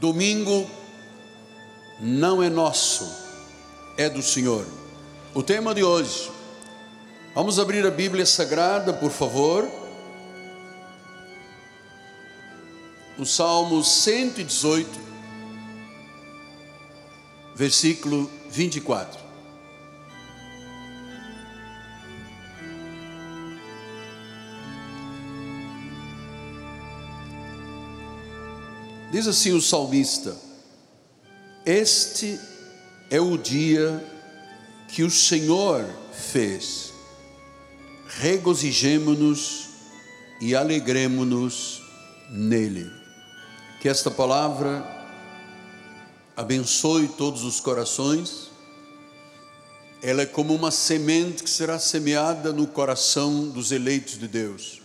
domingo não é nosso, é do Senhor. O tema de hoje, vamos abrir a Bíblia Sagrada, por favor. O Salmo 118, versículo 24. Diz assim o salmista: Este é o dia que o Senhor fez, regozijemo-nos e alegremo-nos nele. Que esta palavra abençoe todos os corações, ela é como uma semente que será semeada no coração dos eleitos de Deus.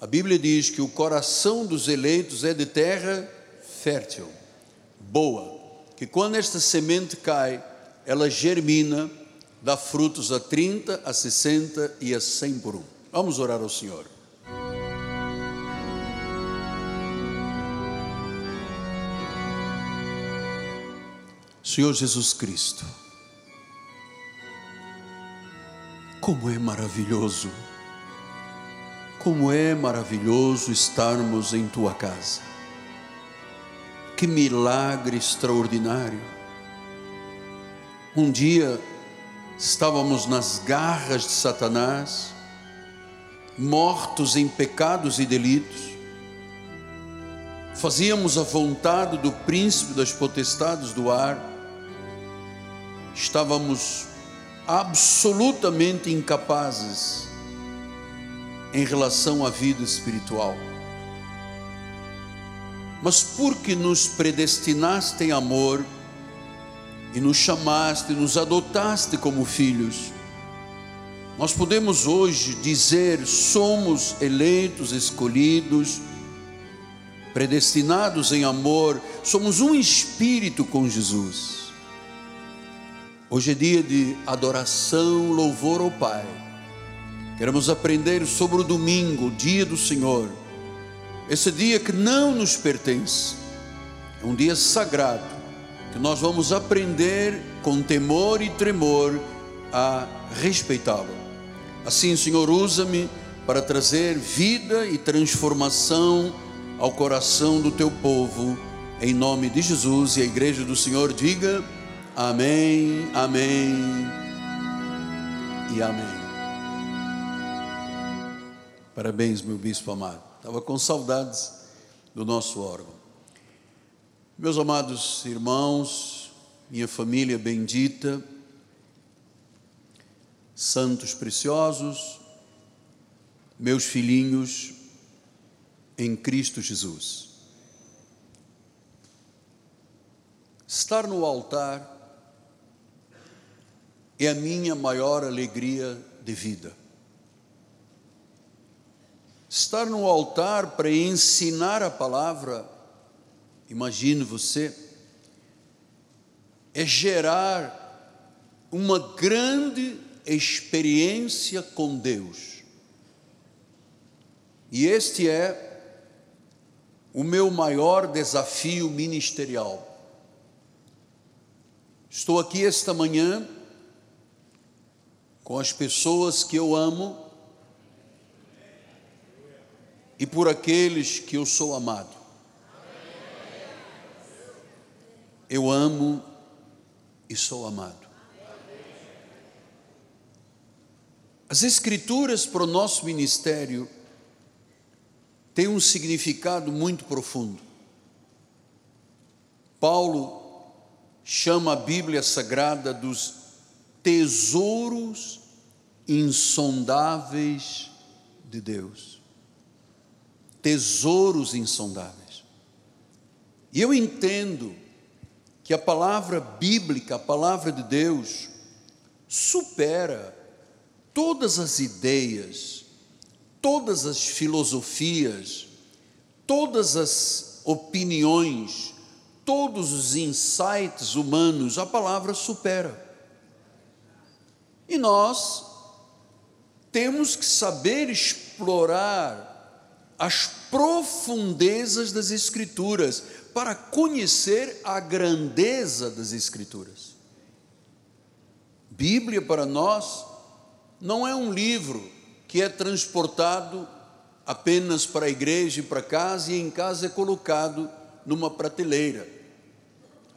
A Bíblia diz que o coração dos eleitos é de terra fértil, boa, que quando esta semente cai, ela germina, dá frutos a 30, a 60 e a 100 por um. Vamos orar ao Senhor. Senhor Jesus Cristo, como é maravilhoso, como é maravilhoso estarmos em tua casa. Que milagre extraordinário. Um dia estávamos nas garras de Satanás, mortos em pecados e delitos, fazíamos a vontade do príncipe das potestades do ar, estávamos absolutamente incapazes em relação à vida espiritual mas porque nos predestinaste em amor e nos chamaste, nos adotaste como filhos, nós podemos hoje dizer: somos eleitos, escolhidos, predestinados em amor, somos um espírito com Jesus. Hoje é dia de adoração, louvor ao Pai. Queremos aprender sobre o domingo, o dia do Senhor esse dia que não nos pertence, é um dia sagrado, que nós vamos aprender com temor e tremor a respeitá-lo. Assim, Senhor, usa-me para trazer vida e transformação ao coração do teu povo, em nome de Jesus e a igreja do Senhor diga amém, amém e amém. Parabéns, meu bispo amado. Estava com saudades do nosso órgão. Meus amados irmãos, minha família bendita, santos preciosos, meus filhinhos em Cristo Jesus. Estar no altar é a minha maior alegria de vida estar no altar para ensinar a palavra, imagine você, é gerar uma grande experiência com Deus. E este é o meu maior desafio ministerial. Estou aqui esta manhã com as pessoas que eu amo e por aqueles que eu sou amado. Eu amo e sou amado. As Escrituras para o nosso ministério têm um significado muito profundo. Paulo chama a Bíblia Sagrada dos tesouros insondáveis de Deus tesouros insondáveis. E eu entendo que a palavra bíblica, a palavra de Deus, supera todas as ideias, todas as filosofias, todas as opiniões, todos os insights humanos, a palavra supera. E nós temos que saber explorar as profundezas das Escrituras para conhecer a grandeza das Escrituras. Bíblia para nós não é um livro que é transportado apenas para a igreja e para casa e em casa é colocado numa prateleira.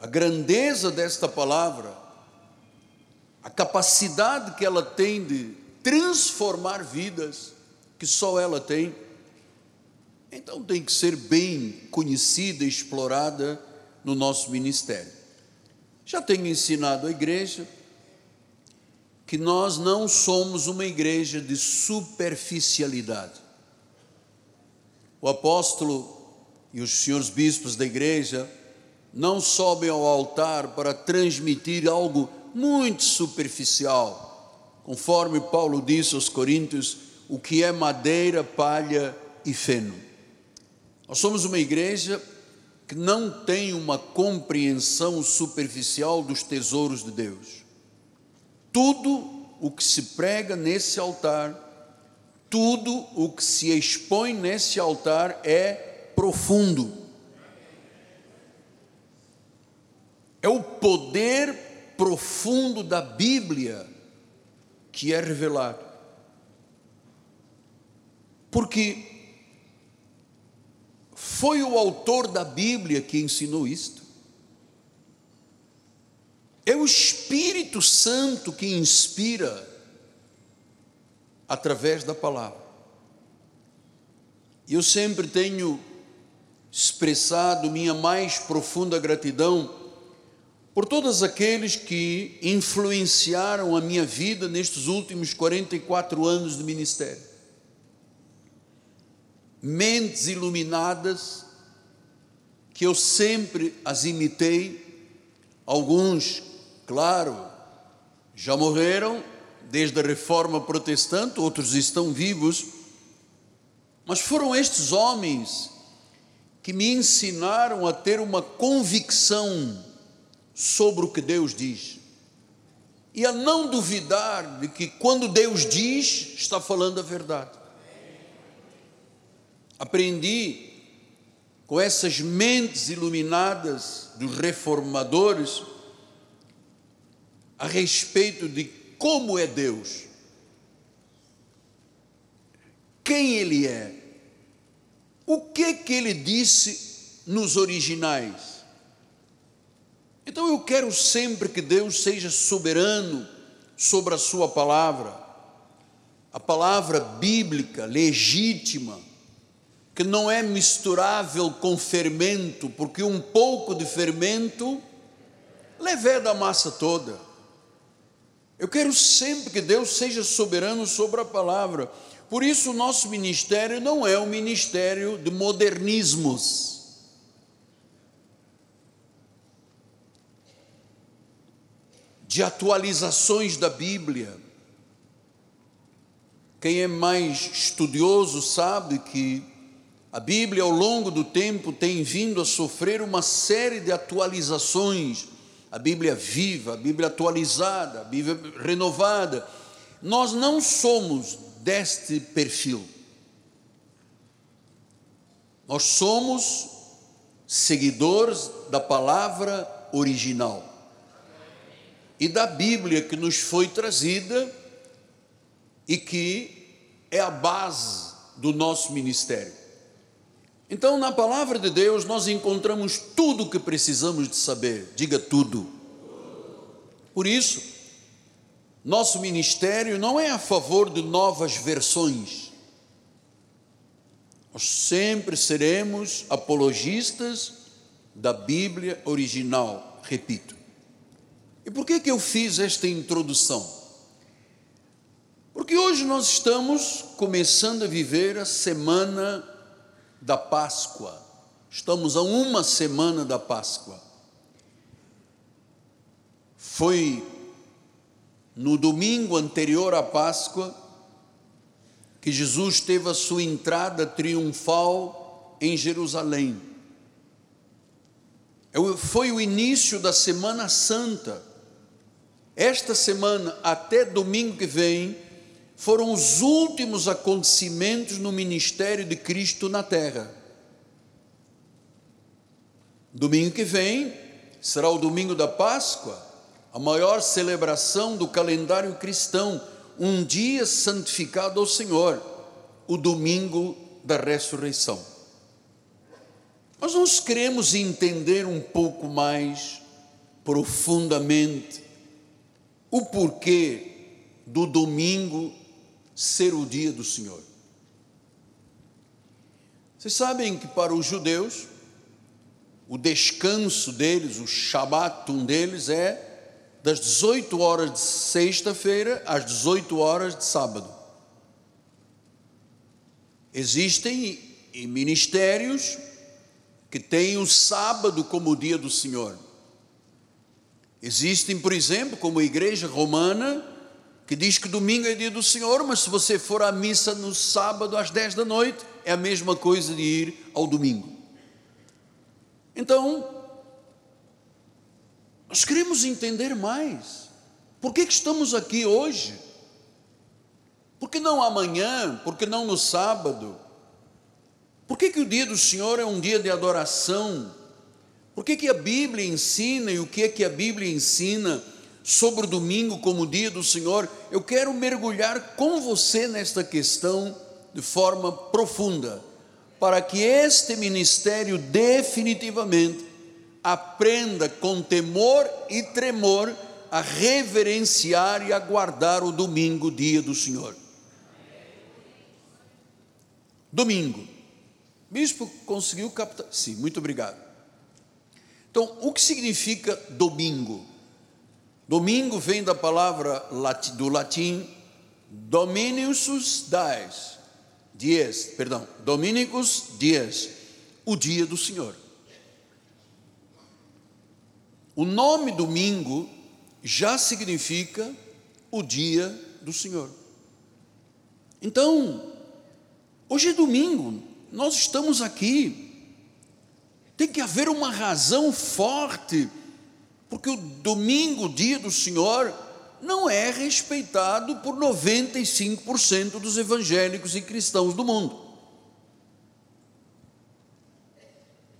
A grandeza desta palavra, a capacidade que ela tem de transformar vidas, que só ela tem, então tem que ser bem conhecida explorada no nosso ministério. Já tenho ensinado a igreja que nós não somos uma igreja de superficialidade. O apóstolo e os senhores bispos da igreja não sobem ao altar para transmitir algo muito superficial, conforme Paulo disse aos Coríntios, o que é madeira, palha e feno. Nós somos uma igreja que não tem uma compreensão superficial dos tesouros de Deus. Tudo o que se prega nesse altar, tudo o que se expõe nesse altar é profundo. É o poder profundo da Bíblia que é revelado. Porque foi o autor da Bíblia que ensinou isto. É o Espírito Santo que inspira através da palavra. Eu sempre tenho expressado minha mais profunda gratidão por todos aqueles que influenciaram a minha vida nestes últimos 44 anos de ministério mentes iluminadas, que eu sempre as imitei, alguns, claro, já morreram desde a reforma protestante, outros estão vivos, mas foram estes homens que me ensinaram a ter uma convicção sobre o que Deus diz. E a não duvidar de que quando Deus diz, está falando a verdade aprendi com essas mentes iluminadas dos reformadores a respeito de como é Deus, quem Ele é, o que que Ele disse nos originais. Então eu quero sempre que Deus seja soberano sobre a Sua palavra, a palavra bíblica, legítima, que não é misturável com fermento, porque um pouco de fermento leveda a massa toda. Eu quero sempre que Deus seja soberano sobre a palavra. Por isso, o nosso ministério não é um ministério de modernismos. De atualizações da Bíblia. Quem é mais estudioso sabe que a Bíblia, ao longo do tempo, tem vindo a sofrer uma série de atualizações. A Bíblia viva, a Bíblia atualizada, a Bíblia renovada. Nós não somos deste perfil. Nós somos seguidores da palavra original e da Bíblia que nos foi trazida e que é a base do nosso ministério. Então, na palavra de Deus, nós encontramos tudo o que precisamos de saber, diga tudo. Por isso, nosso ministério não é a favor de novas versões. Nós sempre seremos apologistas da Bíblia original, repito. E por que, que eu fiz esta introdução? Porque hoje nós estamos começando a viver a semana da Páscoa. Estamos a uma semana da Páscoa. Foi no domingo anterior à Páscoa que Jesus teve a sua entrada triunfal em Jerusalém. É foi o início da Semana Santa. Esta semana, até domingo que vem, foram os últimos acontecimentos no ministério de Cristo na terra. Domingo que vem será o domingo da Páscoa, a maior celebração do calendário cristão, um dia santificado ao Senhor, o domingo da ressurreição. Mas nós queremos entender um pouco mais profundamente o porquê do domingo ser o dia do Senhor. Vocês sabem que para os judeus, o descanso deles, o Shabbatum deles é das 18 horas de sexta-feira às 18 horas de sábado. Existem ministérios que têm o sábado como o dia do Senhor. Existem, por exemplo, como a igreja romana, que diz que domingo é dia do Senhor, mas se você for à missa no sábado às 10 da noite, é a mesma coisa de ir ao domingo. Então, nós queremos entender mais. Por que, que estamos aqui hoje? Por que não amanhã? Por que não no sábado? Por que, que o dia do Senhor é um dia de adoração? Por que, que a Bíblia ensina e o que é que a Bíblia ensina sobre o domingo como dia do Senhor? Eu quero mergulhar com você nesta questão de forma profunda para que este ministério definitivamente aprenda com temor e tremor a reverenciar e a guardar o domingo, dia do Senhor. Domingo. Bispo conseguiu captar. Sim, muito obrigado. Então, o que significa domingo? Domingo vem da palavra do latim Dominius Dies, dias, perdão, Dominicus dias, o dia do Senhor. O nome domingo já significa o dia do Senhor. Então, hoje é domingo, nós estamos aqui. Tem que haver uma razão forte, porque o domingo, dia do Senhor, não é respeitado por 95% dos evangélicos e cristãos do mundo.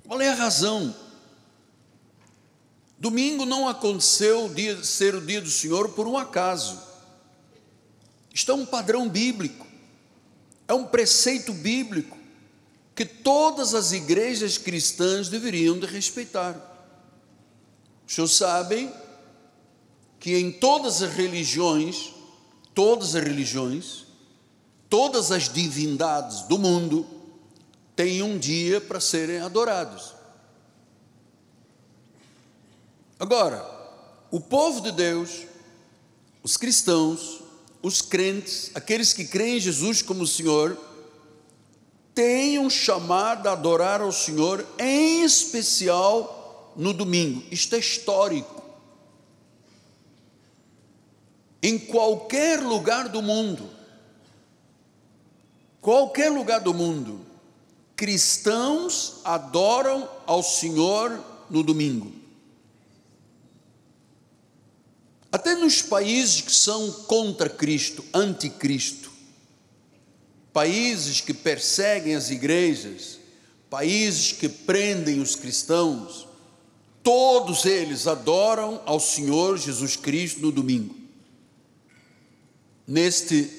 Qual é a razão? Domingo não aconteceu dia, ser o dia do Senhor por um acaso. Isto é um padrão bíblico, é um preceito bíblico que todas as igrejas cristãs deveriam de respeitar. Os senhores sabem que em todas as religiões, todas as religiões, todas as divindades do mundo têm um dia para serem adorados. Agora, o povo de Deus, os cristãos, os crentes, aqueles que creem em Jesus como Senhor, têm um chamado a adorar ao Senhor, em especial no domingo. Isto é histórico em qualquer lugar do mundo, qualquer lugar do mundo, cristãos adoram ao Senhor no domingo. Até nos países que são contra Cristo, anticristo, países que perseguem as igrejas, países que prendem os cristãos, todos eles adoram ao Senhor Jesus Cristo no domingo neste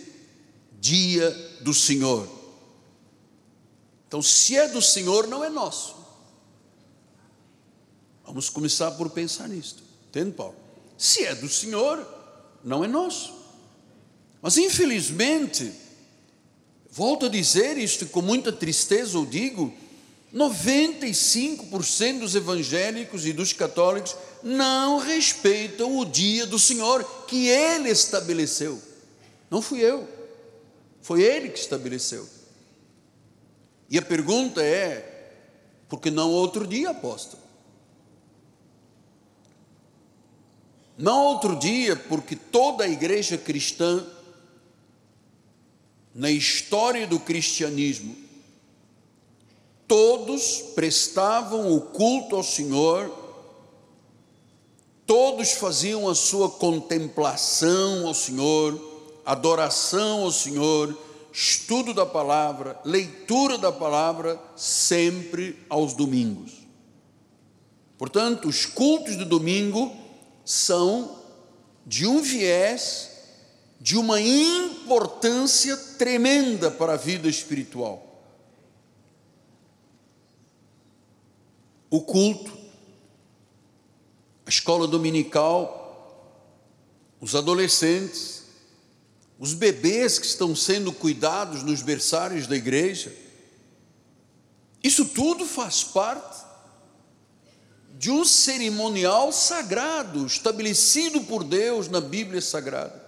dia do Senhor. Então, se é do Senhor, não é nosso. Vamos começar por pensar nisto. Entende, Paulo? Se é do Senhor, não é nosso. Mas, infelizmente, volto a dizer isto com muita tristeza, eu digo, 95% dos evangélicos e dos católicos não respeitam o dia do Senhor que Ele estabeleceu. Não fui eu, foi ele que estabeleceu. E a pergunta é: por que não outro dia, apóstolo? Não outro dia, porque toda a igreja cristã, na história do cristianismo, todos prestavam o culto ao Senhor, todos faziam a sua contemplação ao Senhor, adoração ao Senhor, estudo da palavra, leitura da palavra, sempre aos domingos. Portanto, os cultos de domingo são de um viés de uma importância tremenda para a vida espiritual. O culto, a escola dominical, os adolescentes, os bebês que estão sendo cuidados nos berçários da igreja, isso tudo faz parte de um cerimonial sagrado, estabelecido por Deus na Bíblia Sagrada.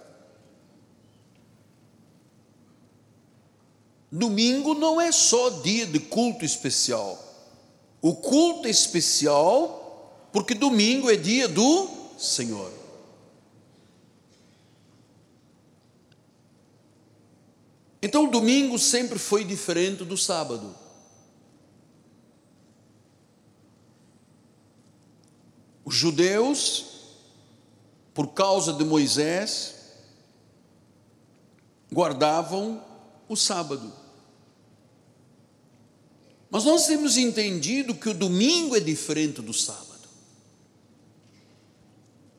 Domingo não é só dia de culto especial. O culto é especial porque domingo é dia do Senhor. Então o domingo sempre foi diferente do sábado. Os judeus, por causa de Moisés, guardavam o sábado. Mas nós temos entendido que o domingo é diferente do sábado.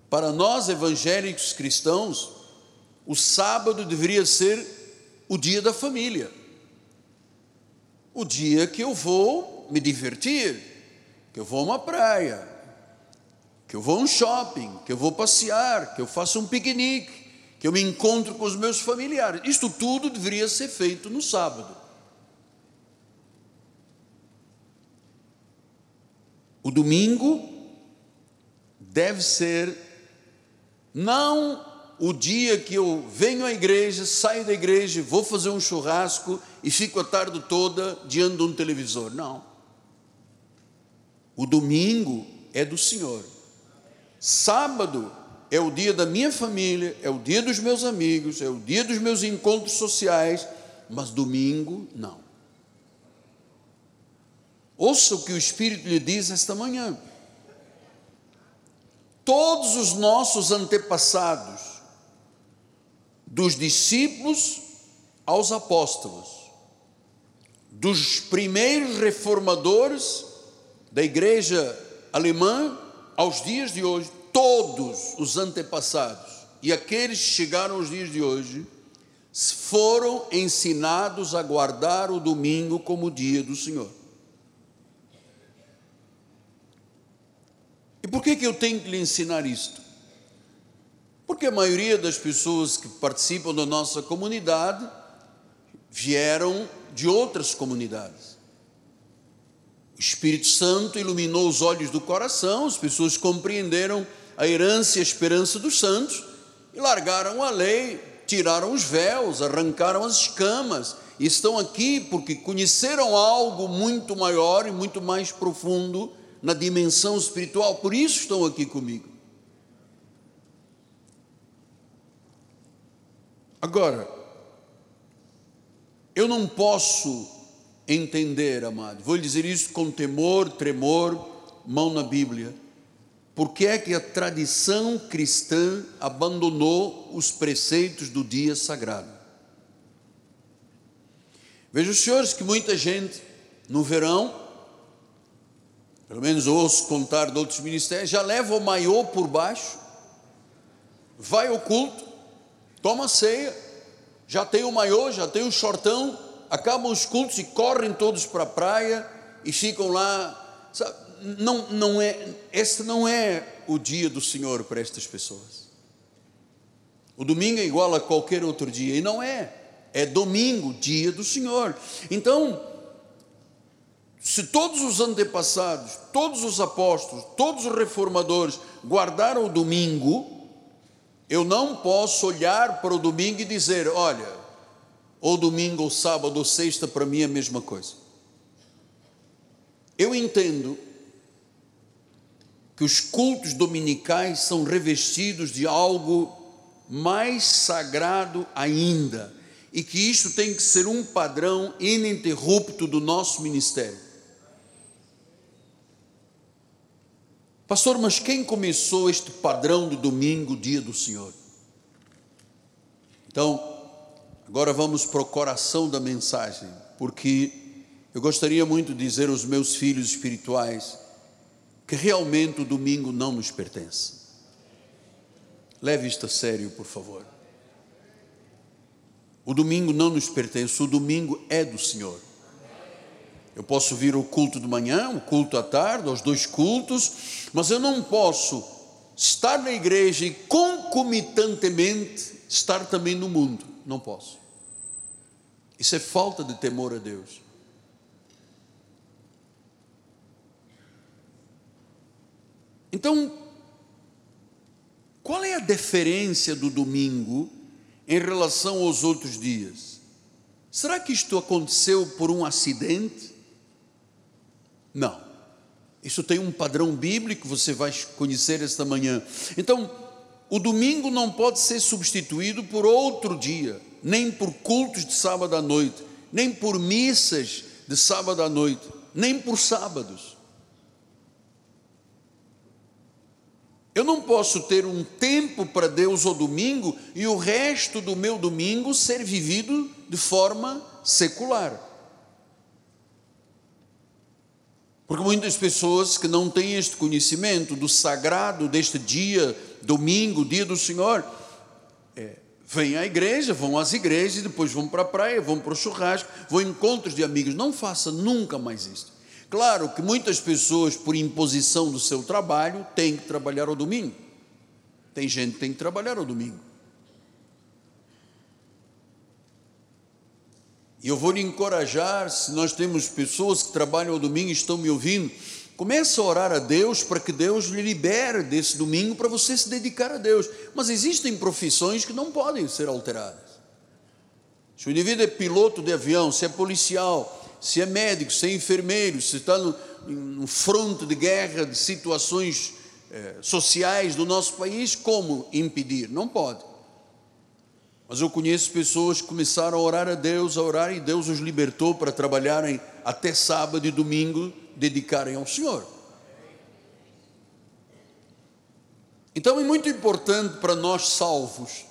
Para nós evangélicos cristãos, o sábado deveria ser o dia da família, o dia que eu vou me divertir, que eu vou a uma praia, que eu vou a um shopping, que eu vou passear, que eu faço um piquenique, que eu me encontro com os meus familiares. Isto tudo deveria ser feito no sábado. O domingo deve ser não o dia que eu venho à igreja, saio da igreja, vou fazer um churrasco e fico a tarde toda diante de um televisor. Não. O domingo é do Senhor. Sábado é o dia da minha família, é o dia dos meus amigos, é o dia dos meus encontros sociais, mas domingo não. Ouça o que o Espírito lhe diz esta manhã. Todos os nossos antepassados, dos discípulos aos apóstolos, dos primeiros reformadores da igreja alemã aos dias de hoje, todos os antepassados e aqueles que chegaram aos dias de hoje foram ensinados a guardar o domingo como dia do Senhor. E por que, que eu tenho que lhe ensinar isto? Porque a maioria das pessoas que participam da nossa comunidade vieram de outras comunidades. O Espírito Santo iluminou os olhos do coração, as pessoas compreenderam a herança e a esperança dos santos e largaram a lei, tiraram os véus, arrancaram as escamas e estão aqui porque conheceram algo muito maior e muito mais profundo na dimensão espiritual, por isso estão aqui comigo. Agora, eu não posso entender, amado, vou lhe dizer isso com temor, tremor, mão na Bíblia, porque é que a tradição cristã abandonou os preceitos do dia sagrado. Veja os senhores que muita gente no verão, pelo menos ouço contar de outros ministérios, já leva o maiô por baixo, vai ao culto, toma ceia, já tem o maiô, já tem o shortão, acabam os cultos e correm todos para a praia e ficam lá. Sabe? Não, não é, esse não é o dia do Senhor para estas pessoas. O domingo é igual a qualquer outro dia, e não é. É domingo, dia do Senhor. Então, se todos os antepassados, todos os apóstolos, todos os reformadores guardaram o domingo, eu não posso olhar para o domingo e dizer: olha, ou domingo, ou sábado, ou sexta, para mim é a mesma coisa. Eu entendo que os cultos dominicais são revestidos de algo mais sagrado ainda, e que isto tem que ser um padrão ininterrupto do nosso ministério. Pastor, mas quem começou este padrão do domingo, dia do Senhor? Então, agora vamos para o coração da mensagem, porque eu gostaria muito de dizer aos meus filhos espirituais que realmente o domingo não nos pertence. Leve isto a sério, por favor. O domingo não nos pertence, o domingo é do Senhor. Eu posso vir ao culto de manhã, o culto à tarde, aos dois cultos, mas eu não posso estar na igreja e concomitantemente estar também no mundo. Não posso. Isso é falta de temor a Deus. Então, qual é a deferência do domingo em relação aos outros dias? Será que isto aconteceu por um acidente? Não. Isso tem um padrão bíblico, você vai conhecer esta manhã. Então, o domingo não pode ser substituído por outro dia, nem por cultos de sábado à noite, nem por missas de sábado à noite, nem por sábados. Eu não posso ter um tempo para Deus ao domingo e o resto do meu domingo ser vivido de forma secular. Porque muitas pessoas que não têm este conhecimento do sagrado deste dia, domingo, dia do Senhor, é, vêm à igreja, vão às igrejas, depois vão para a praia, vão para o churrasco, vão a encontros de amigos. Não faça nunca mais isto. Claro que muitas pessoas, por imposição do seu trabalho, têm que trabalhar ao domingo. Tem gente que tem que trabalhar ao domingo. E eu vou lhe encorajar, se nós temos pessoas que trabalham ao domingo e estão me ouvindo, comece a orar a Deus para que Deus lhe libere desse domingo para você se dedicar a Deus. Mas existem profissões que não podem ser alteradas. Se o indivíduo é piloto de avião, se é policial, se é médico, se é enfermeiro, se está no, no fronte de guerra, de situações eh, sociais do nosso país, como impedir? Não pode. Mas eu conheço pessoas que começaram a orar a Deus, a orar, e Deus os libertou para trabalharem até sábado e domingo, dedicarem ao Senhor. Então é muito importante para nós salvos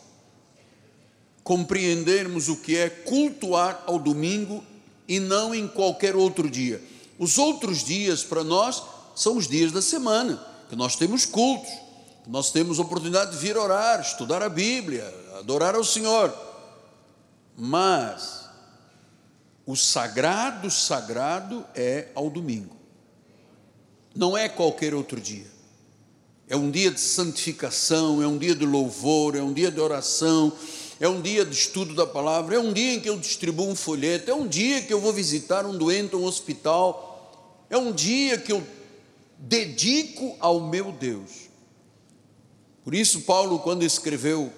compreendermos o que é cultuar ao domingo e não em qualquer outro dia. Os outros dias para nós são os dias da semana, que nós temos cultos, que nós temos oportunidade de vir orar, estudar a Bíblia, adorar ao Senhor. Mas o sagrado, sagrado é ao domingo. Não é qualquer outro dia. É um dia de santificação, é um dia de louvor, é um dia de oração, é um dia de estudo da palavra, é um dia em que eu distribuo um folheto, é um dia que eu vou visitar um doente, um hospital, é um dia que eu dedico ao meu Deus. Por isso, Paulo, quando escreveu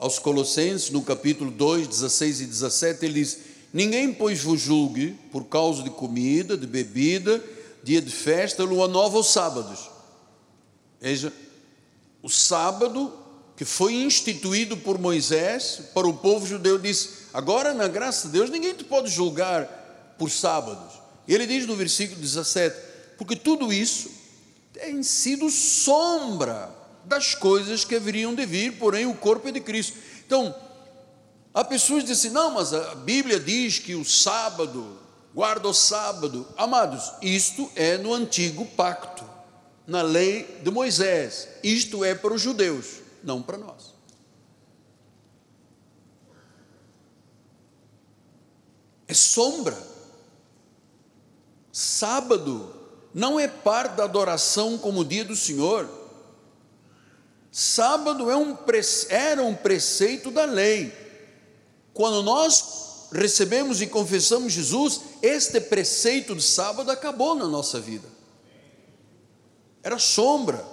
aos Colossenses, no capítulo 2, 16 e 17, ele diz: Ninguém, pois, vos julgue por causa de comida, de bebida, dia de festa, lua nova ou sábados. Veja, o sábado que foi instituído por Moisés para o povo judeu, disse: Agora, na graça de Deus, ninguém te pode julgar por sábados. Ele diz no versículo 17: Porque tudo isso tem sido sombra das coisas que haveriam de vir, porém o corpo é de Cristo. Então, há pessoas que dizem, não, mas a Bíblia diz que o sábado, guarda o sábado. Amados, isto é no antigo pacto, na lei de Moisés. Isto é para os judeus, não para nós. É sombra. Sábado não é parte da adoração como o dia do Senhor. Sábado é um, era um preceito da lei. Quando nós recebemos e confessamos Jesus, este preceito de sábado acabou na nossa vida. Era sombra.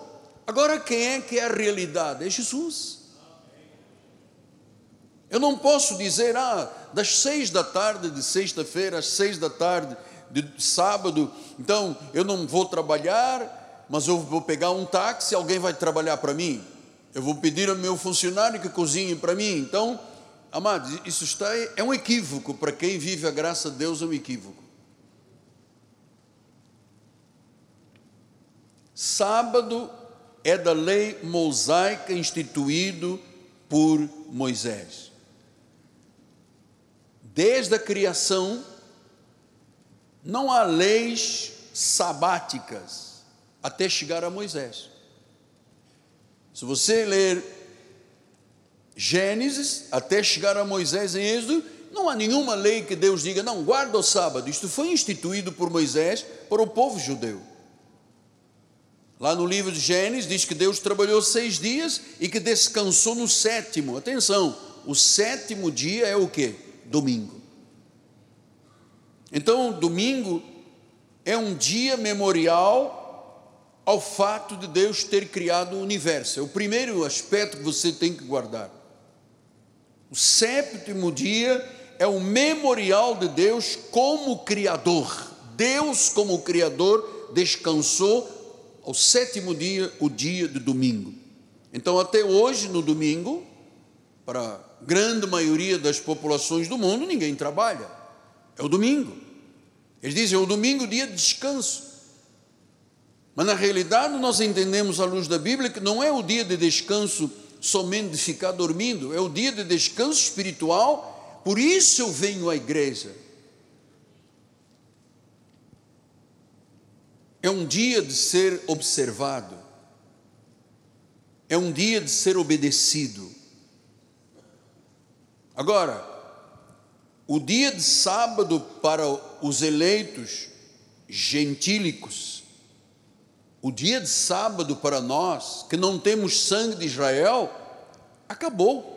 Agora quem é que é a realidade? É Jesus. Eu não posso dizer, ah, das seis da tarde de sexta-feira às seis da tarde de sábado, então eu não vou trabalhar, mas eu vou pegar um táxi, alguém vai trabalhar para mim. Eu vou pedir ao meu funcionário que cozinhe para mim. Então, amados, isso está é um equívoco para quem vive a graça de Deus, é um equívoco. Sábado é da lei mosaica instituído por Moisés. Desde a criação, não há leis sabáticas até chegar a Moisés. Se você ler Gênesis até chegar a Moisés em Êxodo, não há nenhuma lei que Deus diga, não, guarda o sábado. Isto foi instituído por Moisés para o povo judeu. Lá no livro de Gênesis diz que Deus trabalhou seis dias e que descansou no sétimo. Atenção, o sétimo dia é o que? Domingo. Então, domingo é um dia memorial ao fato de Deus ter criado o universo. É o primeiro aspecto que você tem que guardar. O sétimo dia é o memorial de Deus como Criador. Deus, como Criador, descansou ao sétimo dia, o dia de domingo. Então, até hoje, no domingo, para a grande maioria das populações do mundo, ninguém trabalha. É o domingo. Eles dizem, é o domingo, dia de descanso. Mas na realidade, nós entendemos à luz da Bíblia que não é o dia de descanso somente de ficar dormindo, é o dia de descanso espiritual. Por isso eu venho à igreja É um dia de ser observado, é um dia de ser obedecido. Agora, o dia de sábado para os eleitos gentílicos, o dia de sábado para nós, que não temos sangue de Israel, acabou.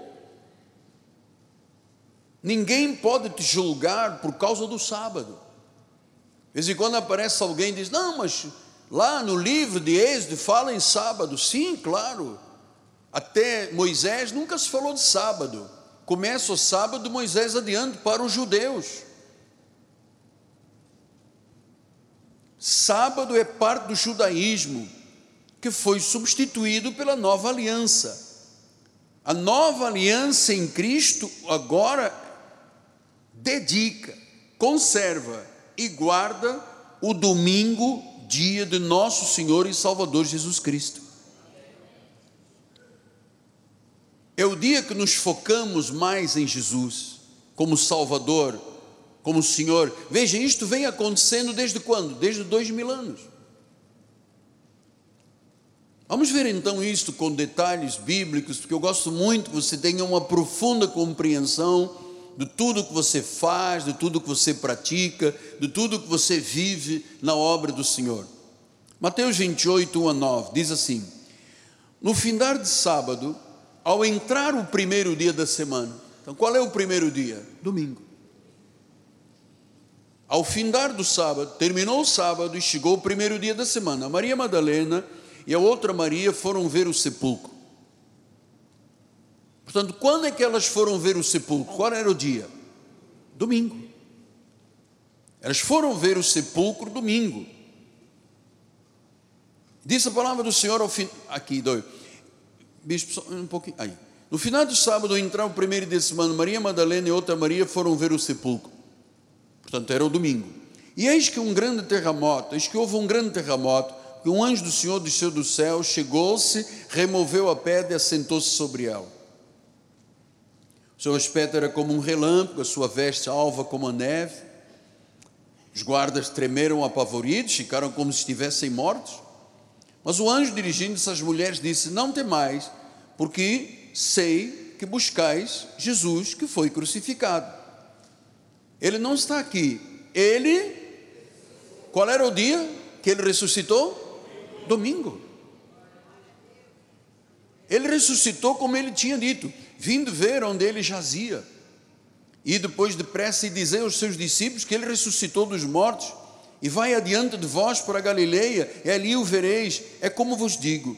Ninguém pode te julgar por causa do sábado. De vez em quando aparece alguém e diz: Não, mas lá no livro de Êxodo fala em sábado. Sim, claro. Até Moisés nunca se falou de sábado. Começa o sábado, Moisés adiante para os judeus. Sábado é parte do judaísmo que foi substituído pela nova aliança. A nova aliança em Cristo agora dedica, conserva e guarda o domingo, dia de nosso Senhor e Salvador Jesus Cristo. É o dia que nos focamos mais em Jesus, como Salvador, como Senhor. Veja, isto vem acontecendo desde quando? Desde dois mil anos. Vamos ver então isto com detalhes bíblicos, porque eu gosto muito que você tenha uma profunda compreensão de tudo que você faz, de tudo que você pratica, de tudo que você vive na obra do Senhor. Mateus 28, 1 a 9, diz assim: No findar de sábado, ao entrar o primeiro dia da semana, então qual é o primeiro dia? Domingo. Ao findar do sábado, terminou o sábado e chegou o primeiro dia da semana. Maria Madalena e a outra Maria foram ver o sepulcro. Portanto, quando é que elas foram ver o sepulcro? Qual era o dia? Domingo. Elas foram ver o sepulcro domingo. Diz a palavra do Senhor ao fim. Aqui, dois. Bispo, um pouquinho. Aí. No final do sábado, entrar o primeiro dia de semana, Maria Madalena e outra Maria foram ver o sepulcro. Portanto, era o domingo. E eis que um grande terremoto, eis que houve um grande terremoto, que um anjo do Senhor desceu do céu, chegou-se, removeu a pedra e assentou-se sobre ela. O seu aspecto era como um relâmpago, a sua veste alva como a neve. Os guardas tremeram apavoridos, ficaram como se estivessem mortos. Mas o anjo, dirigindo-se às mulheres, disse: Não temais, porque sei que buscais Jesus que foi crucificado. Ele não está aqui. Ele, qual era o dia que ele ressuscitou? Domingo. Ele ressuscitou como ele tinha dito vindo ver onde ele jazia. E depois depressa e dizer aos seus discípulos que ele ressuscitou dos mortos e vai adiante de vós para a Galileia, e ali o vereis, é como vos digo.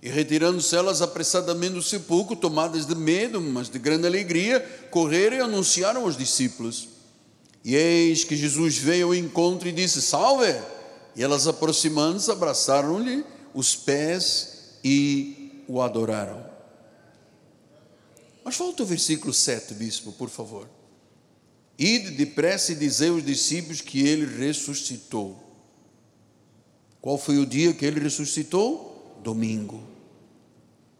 E retirando-se elas apressadamente do sepulcro, tomadas de medo, mas de grande alegria, correram e anunciaram aos discípulos. E eis que Jesus veio ao encontro e disse: Salve! E elas aproximando-se, abraçaram-lhe os pés e o adoraram. Mas volta o versículo 7, bispo, por favor. Ide depressa e dizei aos discípulos que ele ressuscitou. Qual foi o dia que ele ressuscitou? Domingo.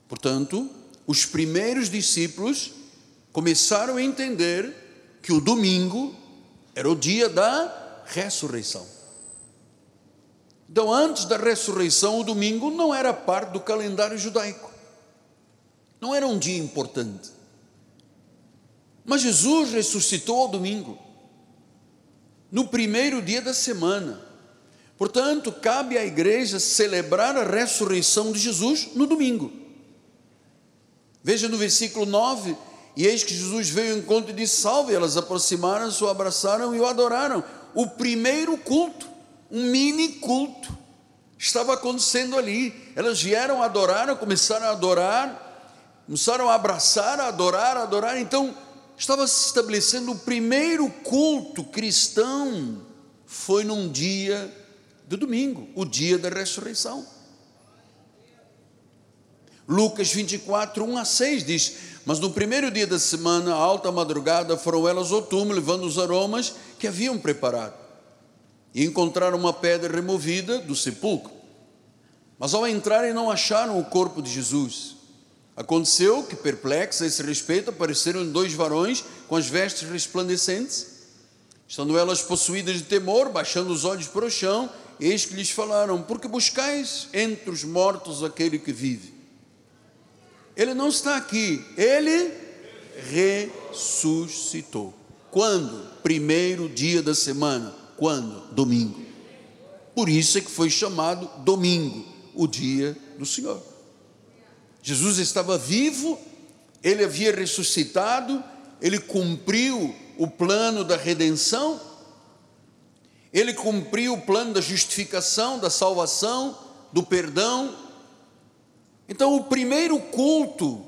Portanto, os primeiros discípulos começaram a entender que o domingo era o dia da ressurreição. Então, antes da ressurreição, o domingo não era parte do calendário judaico, não era um dia importante. Mas Jesus ressuscitou ao domingo, no primeiro dia da semana. Portanto, cabe à igreja celebrar a ressurreição de Jesus no domingo. Veja no versículo 9: E eis que Jesus veio ao encontro e disse: Salve. Elas aproximaram-se, o abraçaram e o adoraram. O primeiro culto, um mini culto, estava acontecendo ali. Elas vieram, adoraram, começaram a adorar, começaram a abraçar, a adorar, a adorar. Então, estava se estabelecendo o primeiro culto cristão, foi num dia do domingo, o dia da ressurreição. Lucas 24, 1 a 6 diz: Mas no primeiro dia da semana, alta madrugada, foram elas ao túmulo, levando os aromas que haviam preparado. E encontraram uma pedra removida do sepulcro. Mas ao entrarem, não acharam o corpo de Jesus. Aconteceu que, perplexos a esse respeito, apareceram dois varões com as vestes resplandecentes. Estando elas possuídas de temor, baixando os olhos para o chão, eis que lhes falaram: Por que buscais entre os mortos aquele que vive? Ele não está aqui, ele ressuscitou. Quando? Primeiro dia da semana. Quando? Domingo. Por isso é que foi chamado domingo, o dia do Senhor. Jesus estava vivo, ele havia ressuscitado, ele cumpriu o plano da redenção, ele cumpriu o plano da justificação, da salvação, do perdão. Então, o primeiro culto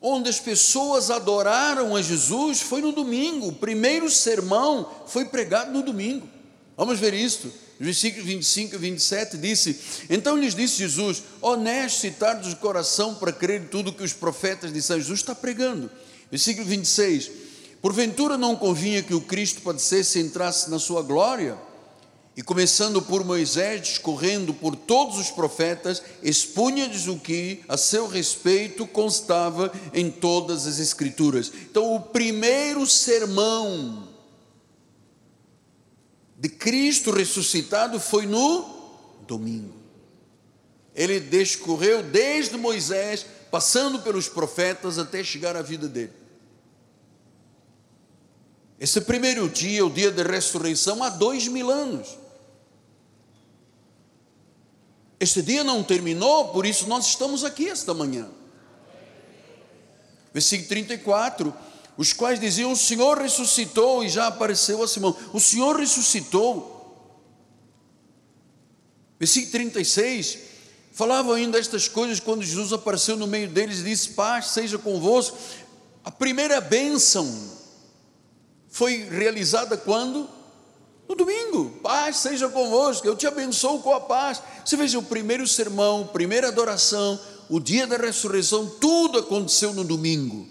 onde as pessoas adoraram a Jesus foi no domingo, o primeiro sermão foi pregado no domingo. Vamos ver isto. Versículo 25 e 27 disse: Então lhes disse Jesus: Honesto e tarde de coração para crer tudo que os profetas disseram. Jesus está pregando. Versículo 26: Porventura não convinha que o Cristo padecesse e entrasse na sua glória? E começando por Moisés, discorrendo por todos os profetas, expunha-lhes o que a seu respeito constava em todas as Escrituras. Então, o primeiro sermão de Cristo ressuscitado foi no domingo. Ele discorreu desde Moisés, passando pelos profetas até chegar à vida dele. Esse primeiro dia, o dia da ressurreição, há dois mil anos. Este dia não terminou, por isso nós estamos aqui esta manhã. Versículo 34 os quais diziam: O Senhor ressuscitou e já apareceu a Simão. O Senhor ressuscitou. Versículo 36, falavam ainda estas coisas quando Jesus apareceu no meio deles e disse: Paz seja convosco. A primeira bênção foi realizada quando? No domingo. Paz seja convosco, eu te abençoo com a paz. Você veja o primeiro sermão, primeira adoração, o dia da ressurreição, tudo aconteceu no domingo.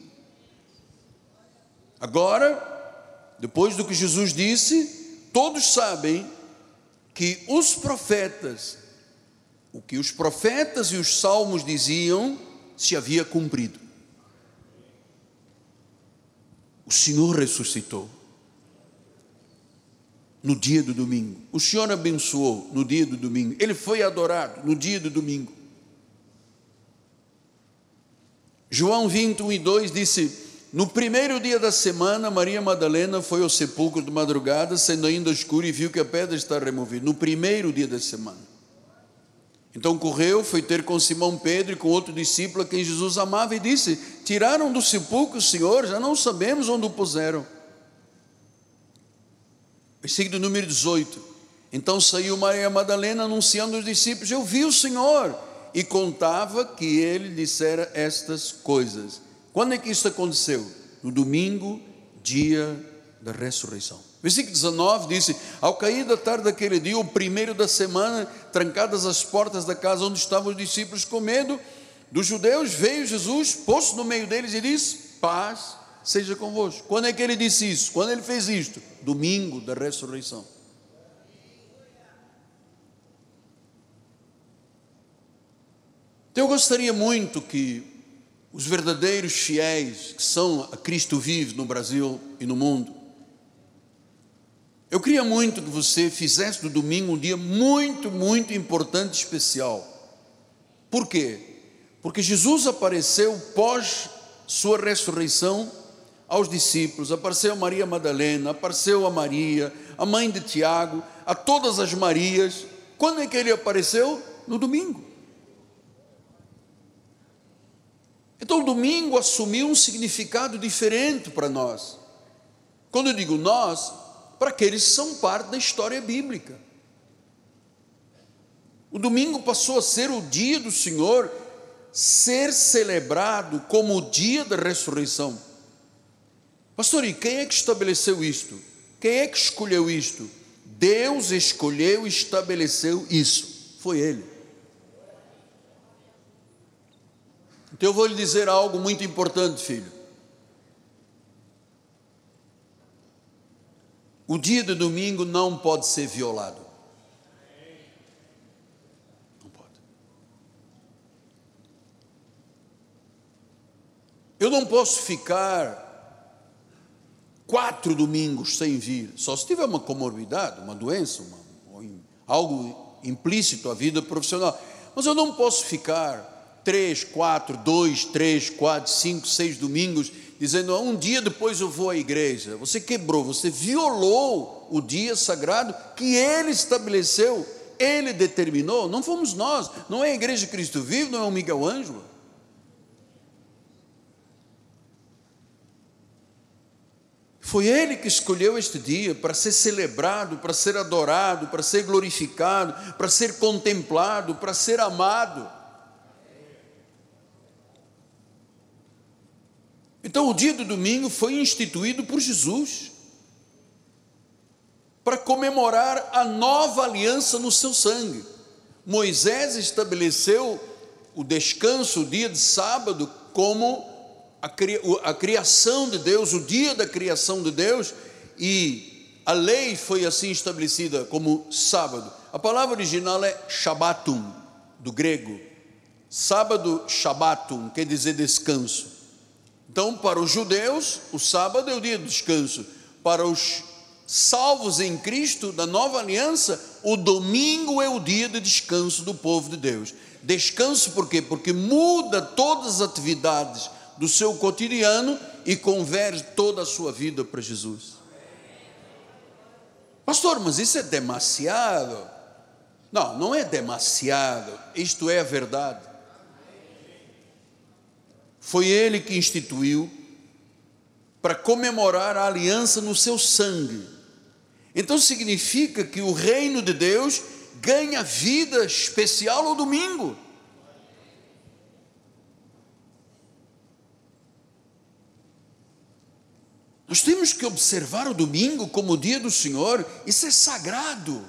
Agora, depois do que Jesus disse, todos sabem que os profetas, o que os profetas e os salmos diziam, se havia cumprido. O Senhor ressuscitou no dia do domingo. O Senhor abençoou no dia do domingo. Ele foi adorado no dia do domingo. João 21 e 2 disse: no primeiro dia da semana, Maria Madalena foi ao sepulcro de madrugada, sendo ainda escuro, e viu que a pedra está removida. No primeiro dia da semana. Então correu, foi ter com Simão Pedro e com outro discípulo a quem Jesus amava e disse: Tiraram do sepulcro o Senhor, já não sabemos onde o puseram. Versículo número 18. Então saiu Maria Madalena anunciando aos discípulos: Eu vi o Senhor, e contava que ele dissera estas coisas. Quando é que isso aconteceu? No domingo, dia da ressurreição. Versículo 19 diz: Ao cair da tarde daquele dia, o primeiro da semana, trancadas as portas da casa onde estavam os discípulos com medo dos judeus, veio Jesus, posto no meio deles e disse: Paz seja convosco. Quando é que ele disse isso? Quando ele fez isto? Domingo da ressurreição. Então eu gostaria muito que os verdadeiros fiéis que são a Cristo vive no Brasil e no mundo, Eu queria muito que você fizesse do domingo um dia muito, muito importante e especial. Por quê? Porque Jesus apareceu pós sua ressurreição aos discípulos, apareceu a Maria Madalena, apareceu a Maria, a mãe de Tiago, a todas as Marias. Quando é que ele apareceu? No domingo. Então o domingo assumiu um significado diferente para nós. Quando eu digo nós, para aqueles que são parte da história bíblica. O domingo passou a ser o dia do Senhor, ser celebrado como o dia da ressurreição. Pastor, e quem é que estabeleceu isto? Quem é que escolheu isto? Deus escolheu e estabeleceu isso. Foi Ele. Então eu vou lhe dizer algo muito importante, filho. O dia de domingo não pode ser violado. Não pode. Eu não posso ficar quatro domingos sem vir, só se tiver uma comorbidade, uma doença, uma, algo implícito à vida profissional. Mas eu não posso ficar três, quatro, dois, três, quatro, cinco, seis domingos dizendo: um dia depois eu vou à igreja. Você quebrou, você violou o dia sagrado que ele estabeleceu, ele determinou. Não fomos nós, não é a igreja de Cristo vivo, não é o Miguel Ângelo. Foi Ele que escolheu este dia para ser celebrado, para ser adorado, para ser glorificado, para ser contemplado, para ser amado. Então, o dia do domingo foi instituído por Jesus para comemorar a nova aliança no seu sangue. Moisés estabeleceu o descanso, o dia de sábado, como a, criação de Deus, o dia da criação de Deus, e a lei foi assim estabelecida como sábado. A palavra original é Shabbatum, do grego. Sábado, Shabbatum, quer dizer descanso. Então, para os judeus, o sábado é o dia do descanso. Para os salvos em Cristo, da nova aliança, o domingo é o dia de descanso do povo de Deus. Descanso por quê? Porque muda todas as atividades do seu cotidiano e converge toda a sua vida para Jesus. Pastor, mas isso é demasiado. Não, não é demasiado. Isto é a verdade. Foi ele que instituiu para comemorar a aliança no seu sangue. Então significa que o reino de Deus ganha vida especial ao domingo. Nós temos que observar o domingo como o dia do Senhor, isso é sagrado.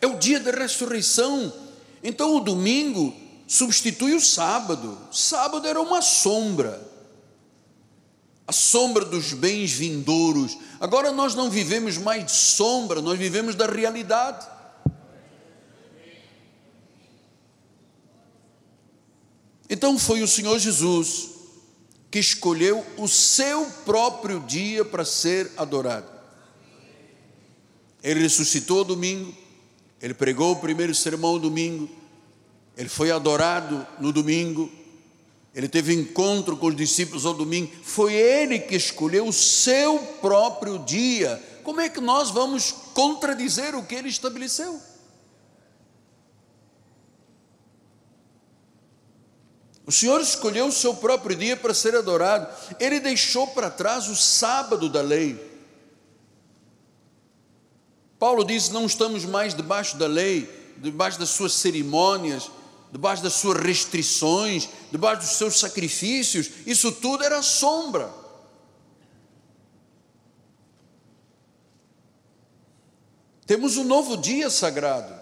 É o dia da ressurreição, então o domingo substitui o sábado. Sábado era uma sombra, a sombra dos bens vindouros. Agora nós não vivemos mais de sombra, nós vivemos da realidade. Então foi o Senhor Jesus que escolheu o seu próprio dia para ser adorado. Ele ressuscitou domingo, ele pregou o primeiro sermão domingo, ele foi adorado no domingo, ele teve encontro com os discípulos ao domingo, foi ele que escolheu o seu próprio dia. Como é que nós vamos contradizer o que ele estabeleceu? O Senhor escolheu o seu próprio dia para ser adorado, ele deixou para trás o sábado da lei. Paulo diz: não estamos mais debaixo da lei, debaixo das suas cerimônias, debaixo das suas restrições, debaixo dos seus sacrifícios, isso tudo era sombra. Temos um novo dia sagrado.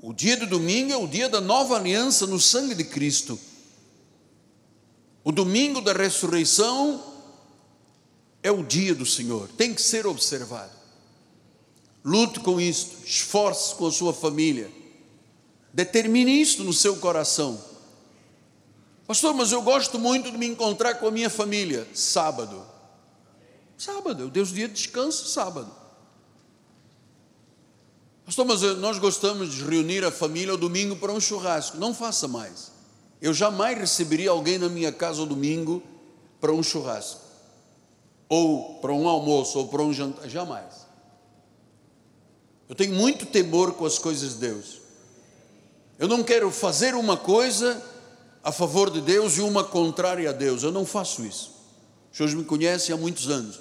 O dia do domingo é o dia da nova aliança no sangue de Cristo. O domingo da ressurreição é o dia do Senhor, tem que ser observado. Lute com isto, esforce com a sua família. Determine isto no seu coração. Pastor, mas eu gosto muito de me encontrar com a minha família. Sábado. Sábado, o Deus dia de descanso, sábado. Pastor, mas nós gostamos de reunir a família ao domingo para um churrasco. Não faça mais. Eu jamais receberia alguém na minha casa ao domingo para um churrasco, ou para um almoço, ou para um jantar. Jamais. Eu tenho muito temor com as coisas de Deus. Eu não quero fazer uma coisa a favor de Deus e uma contrária a Deus. Eu não faço isso. Os senhores me conhecem há muitos anos.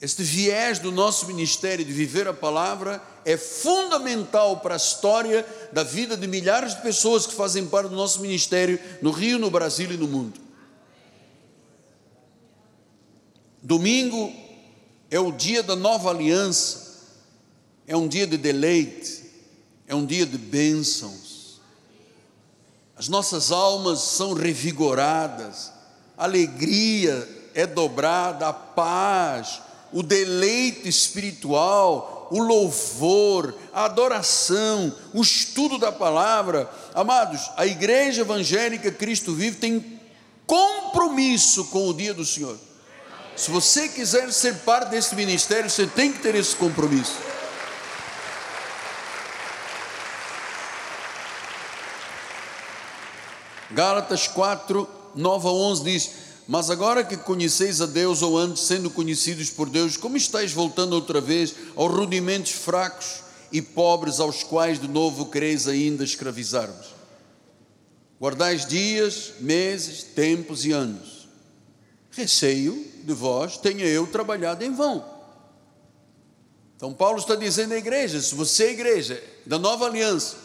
Este viés do nosso ministério de viver a palavra é fundamental para a história da vida de milhares de pessoas que fazem parte do nosso ministério no Rio, no Brasil e no mundo. Domingo é o dia da nova aliança é um dia de deleite, é um dia de bênçãos. As nossas almas são revigoradas, a alegria é dobrada, a paz, o deleite espiritual, o louvor, a adoração, o estudo da palavra. Amados, a igreja evangélica Cristo Vive tem compromisso com o dia do Senhor. Se você quiser ser parte desse ministério, você tem que ter esse compromisso. Gálatas 4, 9 a 11 diz: Mas agora que conheceis a Deus, ou antes sendo conhecidos por Deus, como estáis voltando outra vez aos rudimentos fracos e pobres aos quais de novo quereis ainda escravizar-vos? Guardais dias, meses, tempos e anos. Receio de vós tenha eu trabalhado em vão. Então, Paulo está dizendo à igreja: se você é igreja da nova aliança,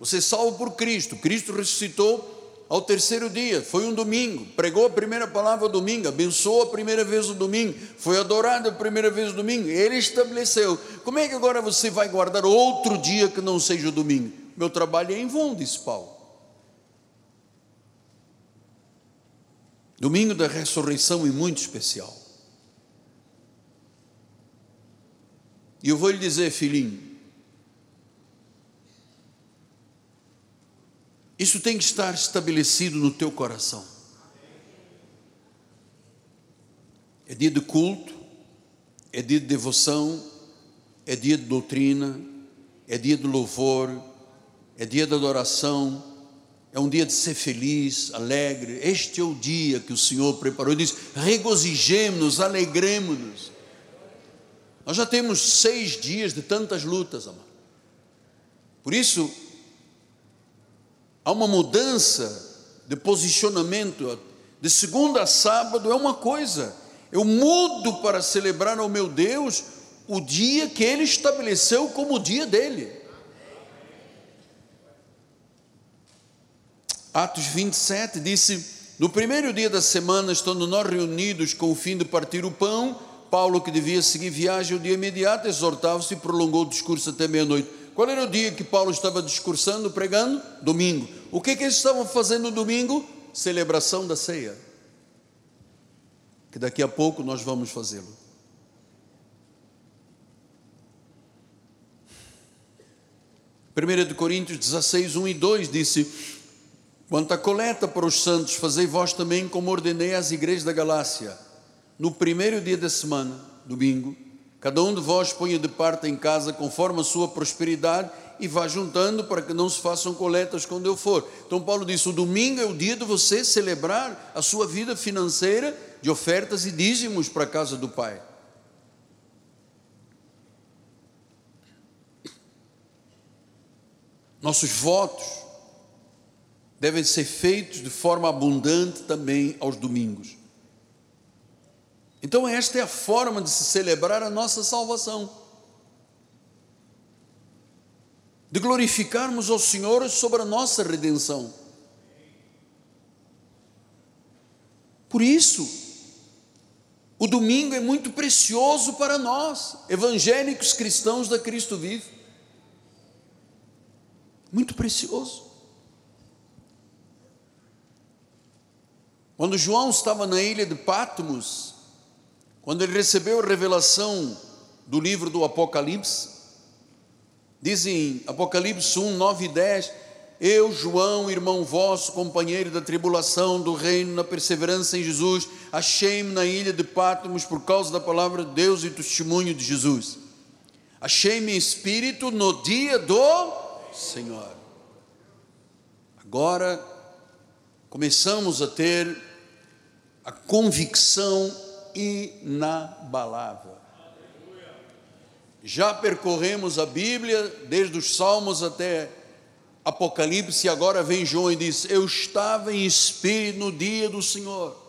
você é salvo por Cristo, Cristo ressuscitou ao terceiro dia, foi um domingo, pregou a primeira palavra domingo, abençoou a primeira vez o domingo, foi adorado a primeira vez o domingo, ele estabeleceu. Como é que agora você vai guardar outro dia que não seja o domingo? Meu trabalho é em vão, disse Paulo. Domingo da ressurreição é muito especial. E eu vou lhe dizer, filhinho, Isso tem que estar estabelecido no teu coração. É dia de culto, é dia de devoção, é dia de doutrina, é dia de louvor, é dia de adoração, é um dia de ser feliz, alegre. Este é o dia que o Senhor preparou. Ele diz: regozijemos-nos, alegremos-nos. Nós já temos seis dias de tantas lutas, amado. Por isso, há uma mudança de posicionamento. De segunda a sábado é uma coisa. Eu mudo para celebrar ao meu Deus o dia que Ele estabeleceu como o dia dele. Atos 27 disse: No primeiro dia da semana, estando nós reunidos com o fim de partir o pão, Paulo, que devia seguir viagem o dia imediato, exortava-se e prolongou o discurso até meia-noite. Qual era o dia que Paulo estava discursando, pregando? Domingo. O que, que eles estavam fazendo no domingo? Celebração da ceia. Que daqui a pouco nós vamos fazê-lo. Primeira de Coríntios 16, 1 e 2 disse: Quanto à coleta para os santos, fazei vós também como ordenei às igrejas da Galácia. No primeiro dia da semana, domingo, Cada um de vós ponha de parte em casa conforme a sua prosperidade e vá juntando para que não se façam coletas quando eu for. Então Paulo disse: o domingo é o dia de você celebrar a sua vida financeira de ofertas e dízimos para a casa do Pai. Nossos votos devem ser feitos de forma abundante também aos domingos. Então, esta é a forma de se celebrar a nossa salvação. De glorificarmos ao Senhor sobre a nossa redenção. Por isso, o domingo é muito precioso para nós, evangélicos cristãos da Cristo Vive. Muito precioso. Quando João estava na ilha de Patmos, quando ele recebeu a revelação do livro do Apocalipse, diz em Apocalipse 1, 9 e 10, eu, João, irmão vosso, companheiro da tribulação do reino, na perseverança em Jesus, achei-me na ilha de Patmos por causa da palavra de Deus e testemunho de Jesus. Achei-me em espírito no dia do Senhor. Agora começamos a ter a convicção inabalável. Já percorremos a Bíblia, desde os Salmos até Apocalipse, agora vem João e diz: Eu estava em espírito no dia do Senhor.